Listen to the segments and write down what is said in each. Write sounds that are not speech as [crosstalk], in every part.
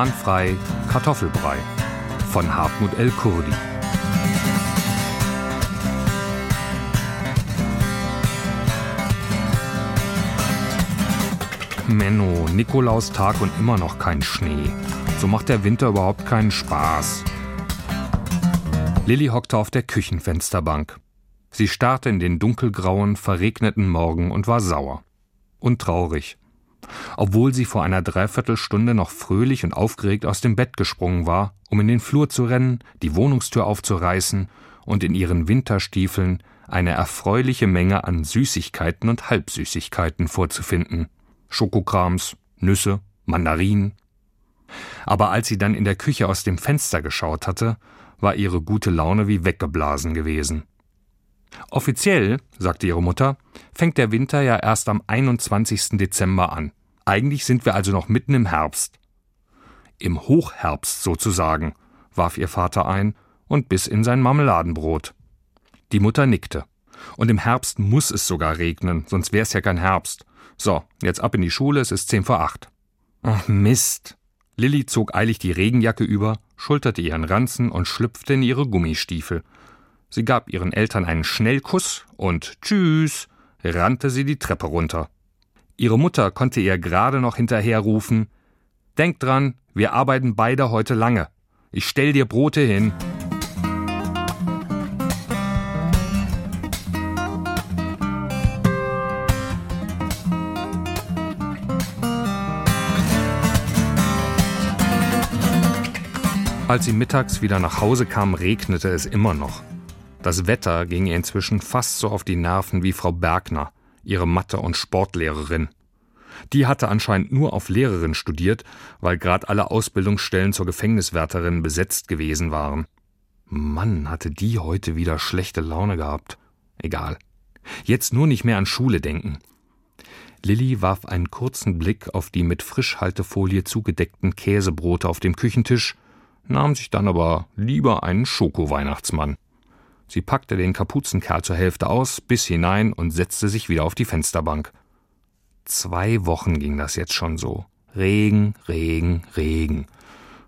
Bahnfrei Kartoffelbrei von Hartmut L. Kurdi. Menno, Nikolaustag und immer noch kein Schnee. So macht der Winter überhaupt keinen Spaß. Lilly hockte auf der Küchenfensterbank. Sie starrte in den dunkelgrauen, verregneten Morgen und war sauer. Und traurig obwohl sie vor einer Dreiviertelstunde noch fröhlich und aufgeregt aus dem Bett gesprungen war, um in den Flur zu rennen, die Wohnungstür aufzureißen und in ihren Winterstiefeln eine erfreuliche Menge an Süßigkeiten und Halbsüßigkeiten vorzufinden. Schokokrams, Nüsse, Mandarinen. Aber als sie dann in der Küche aus dem Fenster geschaut hatte, war ihre gute Laune wie weggeblasen gewesen. Offiziell, sagte ihre Mutter, fängt der Winter ja erst am 21. Dezember an. Eigentlich sind wir also noch mitten im Herbst. Im Hochherbst sozusagen, warf ihr Vater ein und biss in sein Marmeladenbrot. Die Mutter nickte. Und im Herbst muss es sogar regnen, sonst wär's ja kein Herbst. So, jetzt ab in die Schule, es ist zehn vor acht. Ach Mist. Lilly zog eilig die Regenjacke über, schulterte ihren Ranzen und schlüpfte in ihre Gummistiefel. Sie gab ihren Eltern einen Schnellkuss und Tschüss, rannte sie die Treppe runter. Ihre Mutter konnte ihr gerade noch hinterherrufen Denk dran, wir arbeiten beide heute lange. Ich stell dir Brote hin. Als sie mittags wieder nach Hause kam, regnete es immer noch. Das Wetter ging ihr inzwischen fast so auf die Nerven wie Frau Bergner ihre Mathe- und Sportlehrerin. Die hatte anscheinend nur auf Lehrerin studiert, weil gerade alle Ausbildungsstellen zur Gefängniswärterin besetzt gewesen waren. Mann, hatte die heute wieder schlechte Laune gehabt. Egal. Jetzt nur nicht mehr an Schule denken. Lilly warf einen kurzen Blick auf die mit Frischhaltefolie zugedeckten Käsebrote auf dem Küchentisch, nahm sich dann aber lieber einen Schoko-Weihnachtsmann. Sie packte den Kapuzenkerl zur Hälfte aus, biss hinein und setzte sich wieder auf die Fensterbank. Zwei Wochen ging das jetzt schon so. Regen, Regen, Regen.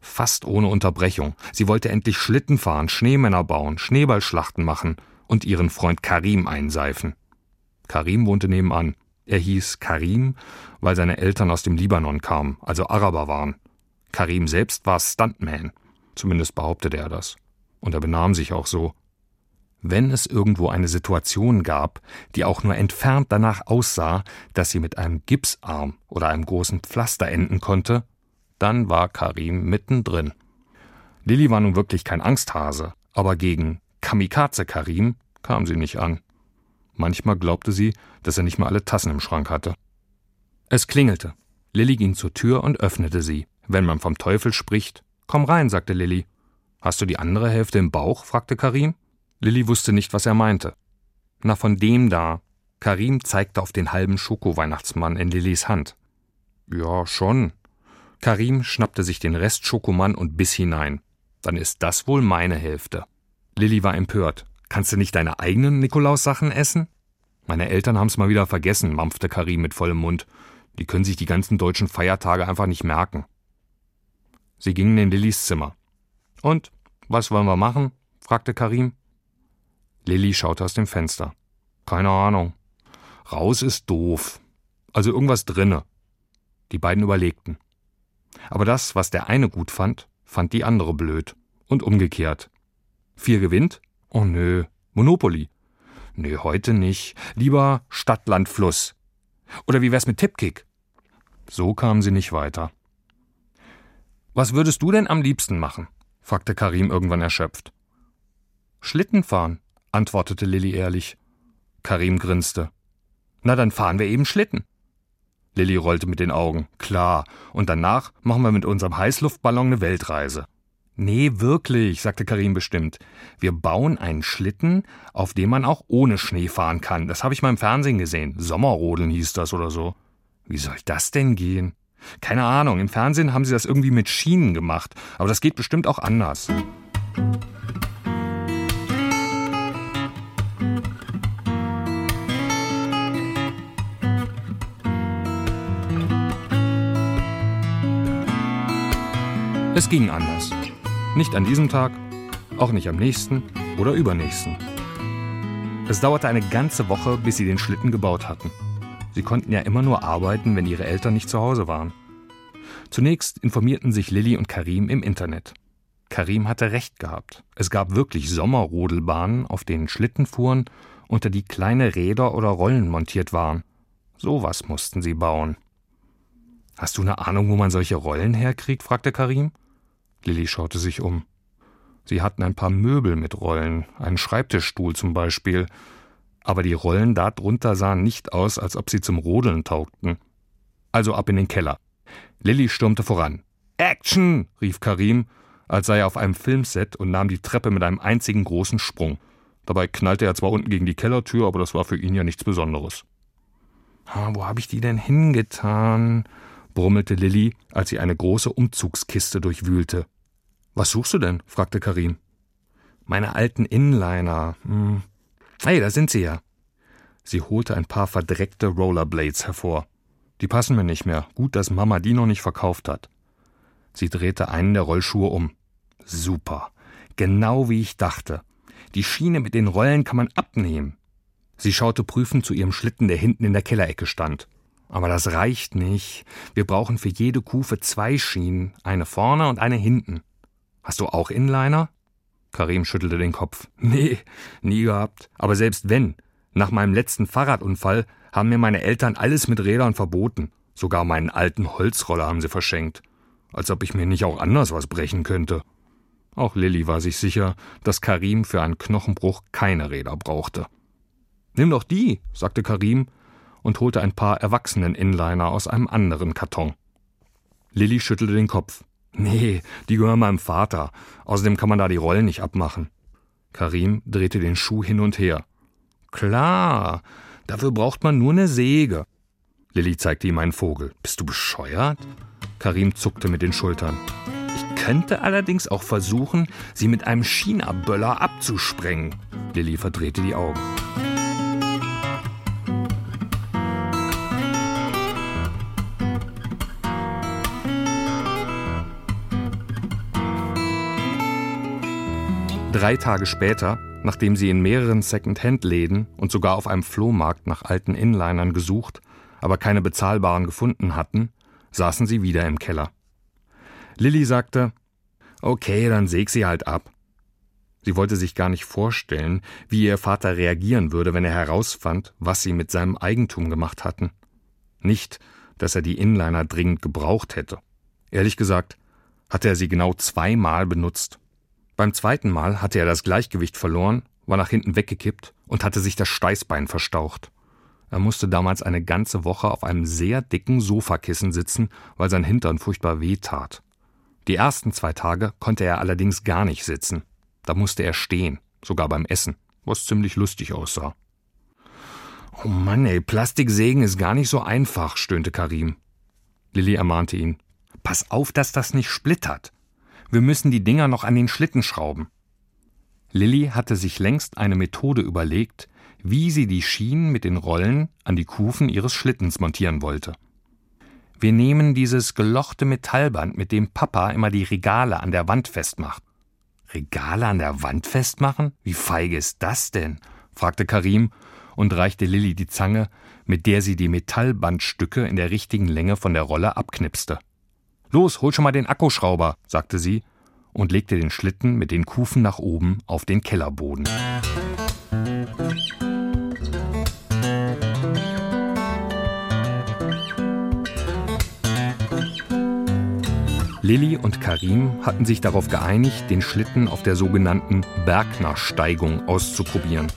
Fast ohne Unterbrechung. Sie wollte endlich Schlitten fahren, Schneemänner bauen, Schneeballschlachten machen und ihren Freund Karim einseifen. Karim wohnte nebenan. Er hieß Karim, weil seine Eltern aus dem Libanon kamen, also Araber waren. Karim selbst war Stuntman. Zumindest behauptete er das. Und er benahm sich auch so. Wenn es irgendwo eine Situation gab, die auch nur entfernt danach aussah, dass sie mit einem Gipsarm oder einem großen Pflaster enden konnte, dann war Karim mittendrin. Lilly war nun wirklich kein Angsthase, aber gegen Kamikaze Karim kam sie nicht an. Manchmal glaubte sie, dass er nicht mal alle Tassen im Schrank hatte. Es klingelte. Lilly ging zur Tür und öffnete sie. Wenn man vom Teufel spricht, komm rein, sagte Lilly. Hast du die andere Hälfte im Bauch? fragte Karim. Lilly wusste nicht, was er meinte. Na, von dem da. Karim zeigte auf den halben Schokoweihnachtsmann in Lillys Hand. Ja, schon. Karim schnappte sich den Rest Schokomann und biss hinein. Dann ist das wohl meine Hälfte. Lilly war empört. Kannst du nicht deine eigenen Nikolaussachen essen? Meine Eltern haben's mal wieder vergessen, mampfte Karim mit vollem Mund. Die können sich die ganzen deutschen Feiertage einfach nicht merken. Sie gingen in Lillys Zimmer. Und, was wollen wir machen? fragte Karim. Lilly schaute aus dem Fenster. Keine Ahnung. Raus ist doof. Also irgendwas drinne. Die beiden überlegten. Aber das, was der eine gut fand, fand die andere blöd. Und umgekehrt. Vier gewinnt? Oh nö. Monopoly. Nee, heute nicht. Lieber Stadt, Land, Fluss. Oder wie wär's mit Tippkick? So kamen sie nicht weiter. Was würdest du denn am liebsten machen? fragte Karim irgendwann erschöpft. Schlitten fahren, antwortete Lilly ehrlich. Karim grinste. Na, dann fahren wir eben Schlitten. Lilly rollte mit den Augen. Klar. Und danach machen wir mit unserem Heißluftballon eine Weltreise. Nee, wirklich, sagte Karim bestimmt. Wir bauen einen Schlitten, auf dem man auch ohne Schnee fahren kann. Das habe ich mal im Fernsehen gesehen. Sommerrodeln hieß das oder so. Wie soll das denn gehen? Keine Ahnung, im Fernsehen haben sie das irgendwie mit Schienen gemacht, aber das geht bestimmt auch anders. Es ging anders. Nicht an diesem Tag, auch nicht am nächsten oder übernächsten. Es dauerte eine ganze Woche, bis sie den Schlitten gebaut hatten. Sie konnten ja immer nur arbeiten, wenn ihre Eltern nicht zu Hause waren. Zunächst informierten sich Lilly und Karim im Internet. Karim hatte recht gehabt. Es gab wirklich Sommerrodelbahnen, auf denen Schlitten fuhren, unter die kleine Räder oder Rollen montiert waren. Sowas mussten sie bauen. Hast du eine Ahnung, wo man solche Rollen herkriegt? fragte Karim. Lilly schaute sich um. Sie hatten ein paar Möbel mit Rollen, einen Schreibtischstuhl zum Beispiel, aber die Rollen darunter sahen nicht aus, als ob sie zum Rodeln taugten. Also ab in den Keller. Lilly stürmte voran. Action! rief Karim, als sei er auf einem Filmset und nahm die Treppe mit einem einzigen großen Sprung. Dabei knallte er zwar unten gegen die Kellertür, aber das war für ihn ja nichts Besonderes. Ah, wo habe ich die denn hingetan? Brummelte Lilly, als sie eine große Umzugskiste durchwühlte. Was suchst du denn? fragte Karim. Meine alten Inliner. Hm. Hey, da sind sie ja. Sie holte ein paar verdreckte Rollerblades hervor. Die passen mir nicht mehr. Gut, dass Mama die noch nicht verkauft hat. Sie drehte einen der Rollschuhe um. Super. Genau wie ich dachte. Die Schiene mit den Rollen kann man abnehmen. Sie schaute prüfend zu ihrem Schlitten, der hinten in der Kellerecke stand. Aber das reicht nicht. Wir brauchen für jede Kufe zwei Schienen, eine vorne und eine hinten. Hast du auch Inliner? Karim schüttelte den Kopf. [laughs] Nee, nie gehabt. Aber selbst wenn, nach meinem letzten Fahrradunfall haben mir meine Eltern alles mit Rädern verboten. Sogar meinen alten Holzroller haben sie verschenkt. Als ob ich mir nicht auch anders was brechen könnte. Auch Lilly war sich sicher, dass Karim für einen Knochenbruch keine Räder brauchte. Nimm doch die, sagte Karim und holte ein paar Erwachsenen-Inliner aus einem anderen Karton. Lilly schüttelte den Kopf. Nee, die gehören meinem Vater. Außerdem kann man da die Rollen nicht abmachen. Karim drehte den Schuh hin und her. Klar, dafür braucht man nur eine Säge. Lilly zeigte ihm einen Vogel. Bist du bescheuert? Karim zuckte mit den Schultern. Ich könnte allerdings auch versuchen, sie mit einem China-Böller abzusprengen. Lilly verdrehte die Augen. Drei Tage später, nachdem sie in mehreren Second-Hand-Läden und sogar auf einem Flohmarkt nach alten Inlinern gesucht, aber keine bezahlbaren gefunden hatten, saßen sie wieder im Keller. Lilly sagte, okay, dann säg sie halt ab. Sie wollte sich gar nicht vorstellen, wie ihr Vater reagieren würde, wenn er herausfand, was sie mit seinem Eigentum gemacht hatten. Nicht, dass er die Inliner dringend gebraucht hätte. Ehrlich gesagt, hatte er sie genau zweimal benutzt. Beim zweiten Mal hatte er das Gleichgewicht verloren, war nach hinten weggekippt und hatte sich das Steißbein verstaucht. Er musste damals eine ganze Woche auf einem sehr dicken Sofakissen sitzen, weil sein Hintern furchtbar weh tat. Die ersten zwei Tage konnte er allerdings gar nicht sitzen. Da musste er stehen, sogar beim Essen, was ziemlich lustig aussah. Oh Mann, ey, Plastiksägen ist gar nicht so einfach, stöhnte Karim. Lilly ermahnte ihn. Pass auf, dass das nicht splittert. Wir müssen die Dinger noch an den Schlitten schrauben. Lilly hatte sich längst eine Methode überlegt, wie sie die Schienen mit den Rollen an die Kufen ihres Schlittens montieren wollte. Wir nehmen dieses gelochte Metallband, mit dem Papa immer die Regale an der Wand festmacht. Regale an der Wand festmachen? Wie feige ist das denn? fragte Karim und reichte Lilly die Zange, mit der sie die Metallbandstücke in der richtigen Länge von der Rolle abknipste. Los, hol schon mal den Akkuschrauber, sagte sie und legte den Schlitten mit den Kufen nach oben auf den Kellerboden. Lilly und Karim hatten sich darauf geeinigt, den Schlitten auf der sogenannten Bergnersteigung auszuprobieren.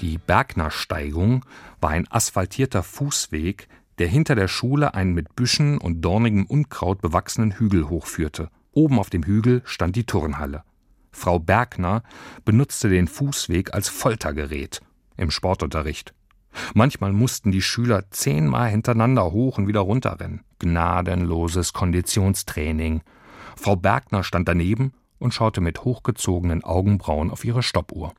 Die Bergnersteigung war ein asphaltierter Fußweg, der hinter der Schule einen mit Büschen und dornigem Unkraut bewachsenen Hügel hochführte. Oben auf dem Hügel stand die Turnhalle. Frau Bergner benutzte den Fußweg als Foltergerät im Sportunterricht. Manchmal mussten die Schüler zehnmal hintereinander hoch und wieder runterrennen. Gnadenloses Konditionstraining. Frau Bergner stand daneben und schaute mit hochgezogenen Augenbrauen auf ihre Stoppuhr.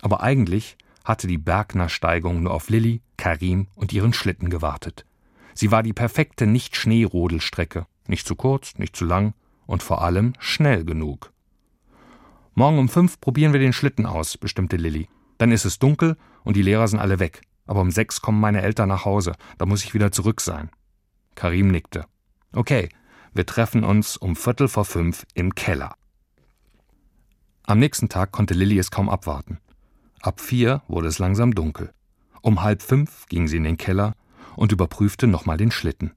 Aber eigentlich hatte die Bergner-Steigung nur auf Lilly, Karim und ihren Schlitten gewartet. Sie war die perfekte Nicht-Schneerodelstrecke. Nicht zu kurz, nicht zu lang und vor allem schnell genug. Morgen um fünf probieren wir den Schlitten aus, bestimmte Lilly. Dann ist es dunkel und die Lehrer sind alle weg. Aber um sechs kommen meine Eltern nach Hause. Da muss ich wieder zurück sein. Karim nickte. Okay, wir treffen uns um Viertel vor fünf im Keller. Am nächsten Tag konnte Lilly es kaum abwarten. Ab vier wurde es langsam dunkel. Um halb fünf ging sie in den Keller und überprüfte nochmal den Schlitten.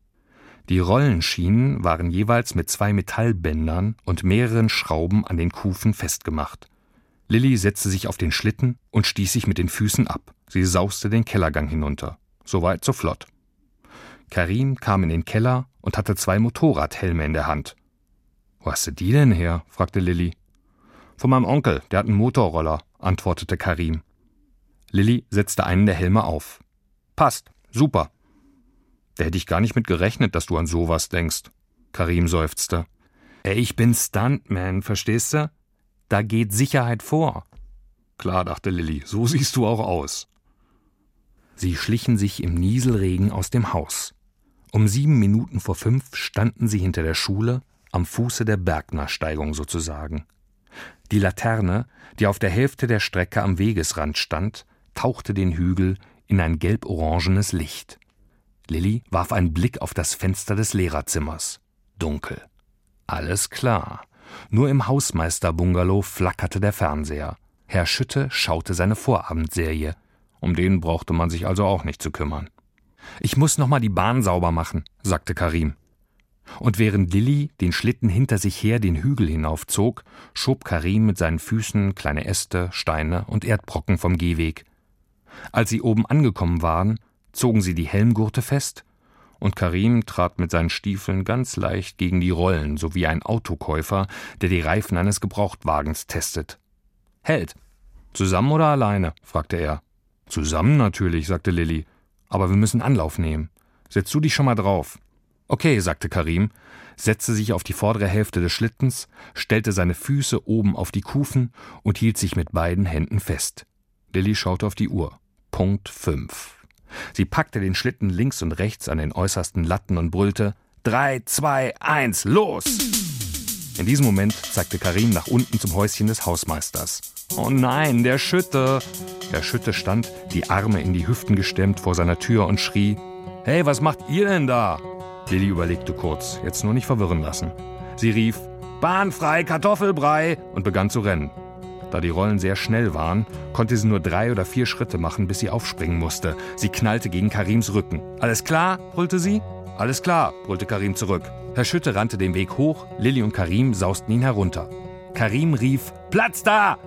Die Rollenschienen waren jeweils mit zwei Metallbändern und mehreren Schrauben an den Kufen festgemacht. Lilly setzte sich auf den Schlitten und stieß sich mit den Füßen ab. Sie sauste den Kellergang hinunter. Soweit so flott. Karim kam in den Keller und hatte zwei Motorradhelme in der Hand. Wo hast du die denn her? fragte Lilly. Von meinem Onkel, der hat einen Motorroller, antwortete Karim. Lilly setzte einen der Helme auf. Passt, super. Da hätte ich gar nicht mit gerechnet, dass du an sowas denkst. Karim seufzte. Ey, ich bin Stuntman, verstehst du? Da geht Sicherheit vor. Klar, dachte Lilly, so siehst du auch aus. Sie schlichen sich im Nieselregen aus dem Haus. Um sieben Minuten vor fünf standen sie hinter der Schule, am Fuße der Bergnersteigung sozusagen. Die Laterne, die auf der Hälfte der Strecke am Wegesrand stand, tauchte den Hügel in ein gelb-orangenes Licht. Lilly warf einen Blick auf das Fenster des Lehrerzimmers. Dunkel. Alles klar. Nur im Hausmeister-Bungalow flackerte der Fernseher. Herr Schütte schaute seine Vorabendserie. Um den brauchte man sich also auch nicht zu kümmern. Ich muss noch mal die Bahn sauber machen, sagte Karim. Und während Lilly den Schlitten hinter sich her den Hügel hinaufzog, schob Karim mit seinen Füßen kleine Äste, Steine und Erdbrocken vom Gehweg. Als sie oben angekommen waren, zogen sie die Helmgurte fest und Karim trat mit seinen Stiefeln ganz leicht gegen die Rollen, so wie ein Autokäufer, der die Reifen eines Gebrauchtwagens testet. Hält. Zusammen oder alleine? fragte er. Zusammen natürlich, sagte Lilly. Aber wir müssen Anlauf nehmen. Setz du dich schon mal drauf. Okay, sagte Karim, setzte sich auf die vordere Hälfte des Schlittens, stellte seine Füße oben auf die Kufen und hielt sich mit beiden Händen fest. Lilly schaute auf die Uhr. Punkt fünf. Sie packte den Schlitten links und rechts an den äußersten Latten und brüllte Drei, zwei, eins, los! In diesem Moment zeigte Karim nach unten zum Häuschen des Hausmeisters. Oh nein, der Schütte! Der Schütte stand, die Arme in die Hüften gestemmt, vor seiner Tür und schrie Hey, was macht ihr denn da? Lilly überlegte kurz, jetzt nur nicht verwirren lassen. Sie rief Bahnfrei, Kartoffelbrei und begann zu rennen. Da die Rollen sehr schnell waren, konnte sie nur drei oder vier Schritte machen, bis sie aufspringen musste. Sie knallte gegen Karims Rücken. Alles klar? brüllte sie. Alles klar, brüllte Karim zurück. Herr Schütte rannte den Weg hoch, Lilly und Karim sausten ihn herunter. Karim rief: Platz da!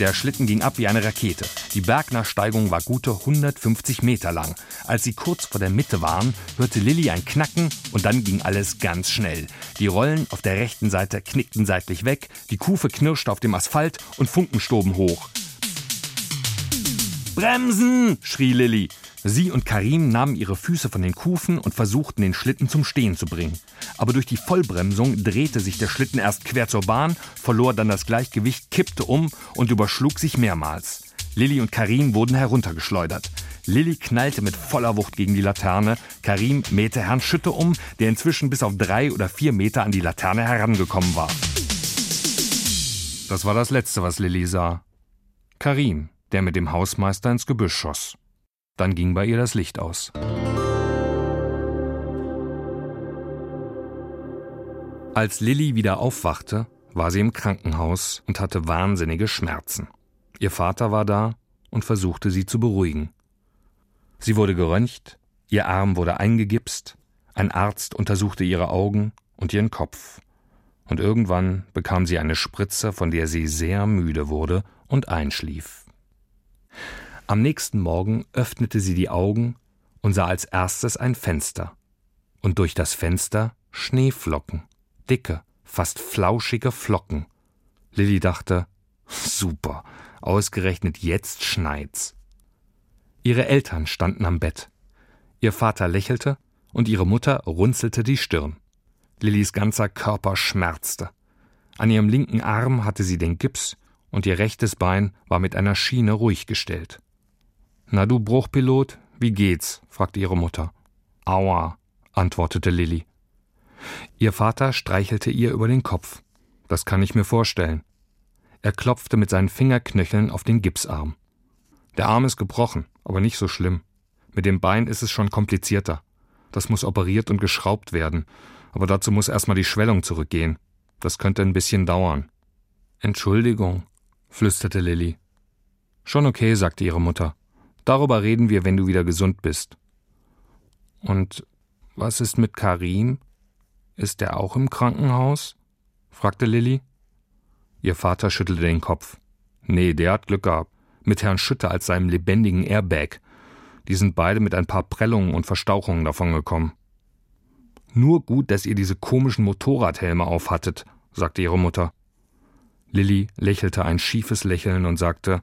Der Schlitten ging ab wie eine Rakete. Die Bergnersteigung war gute 150 Meter lang. Als sie kurz vor der Mitte waren, hörte Lilly ein Knacken und dann ging alles ganz schnell. Die Rollen auf der rechten Seite knickten seitlich weg, die Kufe knirschte auf dem Asphalt und Funken stoben hoch. Bremsen! schrie Lilly. Sie und Karim nahmen ihre Füße von den Kufen und versuchten, den Schlitten zum Stehen zu bringen. Aber durch die Vollbremsung drehte sich der Schlitten erst quer zur Bahn, verlor dann das Gleichgewicht, kippte um und überschlug sich mehrmals. Lilly und Karim wurden heruntergeschleudert. Lilly knallte mit voller Wucht gegen die Laterne. Karim mähte Herrn Schütte um, der inzwischen bis auf drei oder vier Meter an die Laterne herangekommen war. Das war das Letzte, was Lilly sah. Karim, der mit dem Hausmeister ins Gebüsch schoss. Dann ging bei ihr das Licht aus. Als Lilly wieder aufwachte, war sie im Krankenhaus und hatte wahnsinnige Schmerzen. Ihr Vater war da und versuchte sie zu beruhigen. Sie wurde geröntgt, ihr Arm wurde eingegipst, Ein Arzt untersuchte ihre Augen und ihren Kopf. Und irgendwann bekam sie eine Spritze, von der sie sehr müde wurde und einschlief. Am nächsten Morgen öffnete sie die Augen und sah als erstes ein Fenster. Und durch das Fenster Schneeflocken, dicke, fast flauschige Flocken. Lilly dachte, super, ausgerechnet jetzt schneit's. Ihre Eltern standen am Bett. Ihr Vater lächelte und ihre Mutter runzelte die Stirn. Lillys ganzer Körper schmerzte. An ihrem linken Arm hatte sie den Gips und ihr rechtes Bein war mit einer Schiene ruhig gestellt. Na du Bruchpilot, wie geht's? fragte ihre Mutter. Aua, antwortete Lilly. Ihr Vater streichelte ihr über den Kopf. Das kann ich mir vorstellen. Er klopfte mit seinen Fingerknöcheln auf den Gipsarm. Der Arm ist gebrochen, aber nicht so schlimm. Mit dem Bein ist es schon komplizierter. Das muss operiert und geschraubt werden, aber dazu muss erstmal die Schwellung zurückgehen. Das könnte ein bisschen dauern. Entschuldigung, flüsterte Lilly. Schon okay, sagte ihre Mutter. Darüber reden wir, wenn du wieder gesund bist. Und was ist mit Karim? Ist er auch im Krankenhaus? fragte Lilly. Ihr Vater schüttelte den Kopf. Nee, der hat Glück gehabt. Mit Herrn Schütter als seinem lebendigen Airbag. Die sind beide mit ein paar Prellungen und Verstauchungen davongekommen. Nur gut, dass ihr diese komischen Motorradhelme aufhattet, sagte ihre Mutter. Lilly lächelte ein schiefes Lächeln und sagte,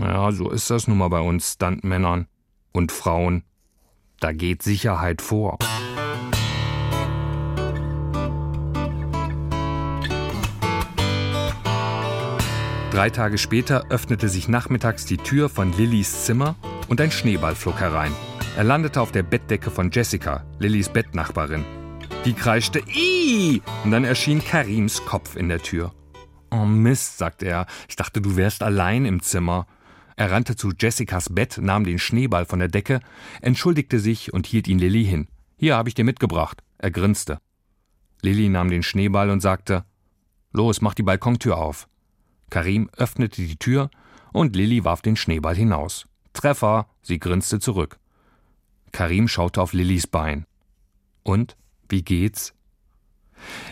ja, so ist das nun mal bei uns Stuntmännern und Frauen. Da geht Sicherheit vor. Drei Tage später öffnete sich nachmittags die Tür von Lillys Zimmer und ein Schneeball flog herein. Er landete auf der Bettdecke von Jessica, Lillys Bettnachbarin. Die kreischte Ih! Und dann erschien Karims Kopf in der Tür. Oh Mist, sagte er. Ich dachte, du wärst allein im Zimmer. Er rannte zu Jessicas Bett, nahm den Schneeball von der Decke, entschuldigte sich und hielt ihn Lilly hin. Hier habe ich dir mitgebracht. Er grinste. Lilly nahm den Schneeball und sagte: Los, mach die Balkontür auf. Karim öffnete die Tür und Lilly warf den Schneeball hinaus. Treffer! Sie grinste zurück. Karim schaute auf Lillys Bein. Und? Wie geht's?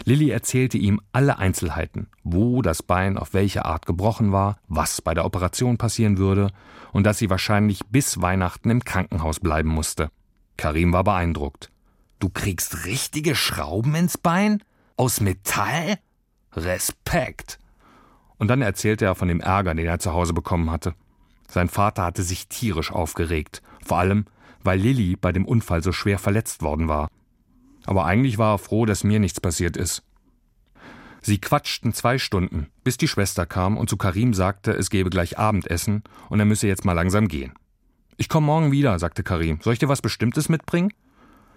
Lilly erzählte ihm alle Einzelheiten, wo das Bein auf welche Art gebrochen war, was bei der Operation passieren würde und dass sie wahrscheinlich bis Weihnachten im Krankenhaus bleiben musste. Karim war beeindruckt. Du kriegst richtige Schrauben ins Bein? Aus Metall? Respekt! Und dann erzählte er von dem Ärger, den er zu Hause bekommen hatte. Sein Vater hatte sich tierisch aufgeregt, vor allem, weil Lilly bei dem Unfall so schwer verletzt worden war. Aber eigentlich war er froh, dass mir nichts passiert ist. Sie quatschten zwei Stunden, bis die Schwester kam und zu Karim sagte, es gebe gleich Abendessen und er müsse jetzt mal langsam gehen. Ich komme morgen wieder, sagte Karim. Soll ich dir was Bestimmtes mitbringen?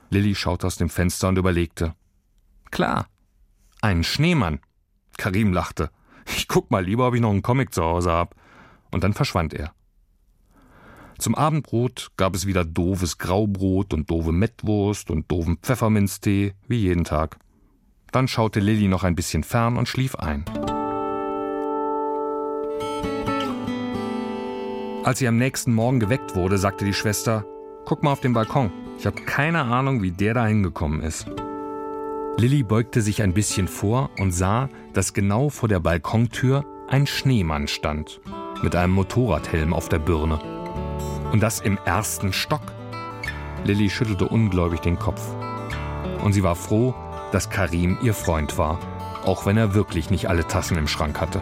Lilly schaute aus dem Fenster und überlegte. Klar. Einen Schneemann. Karim lachte. Ich guck mal lieber, ob ich noch einen Comic zu Hause hab. Und dann verschwand er. Zum Abendbrot gab es wieder doofes Graubrot und doofe Mettwurst und doofen Pfefferminztee, wie jeden Tag. Dann schaute Lilly noch ein bisschen fern und schlief ein. Als sie am nächsten Morgen geweckt wurde, sagte die Schwester: Guck mal auf den Balkon. Ich habe keine Ahnung, wie der da hingekommen ist. Lilly beugte sich ein bisschen vor und sah, dass genau vor der Balkontür ein Schneemann stand, mit einem Motorradhelm auf der Birne. Und das im ersten Stock. Lilly schüttelte ungläubig den Kopf. Und sie war froh, dass Karim ihr Freund war, auch wenn er wirklich nicht alle Tassen im Schrank hatte.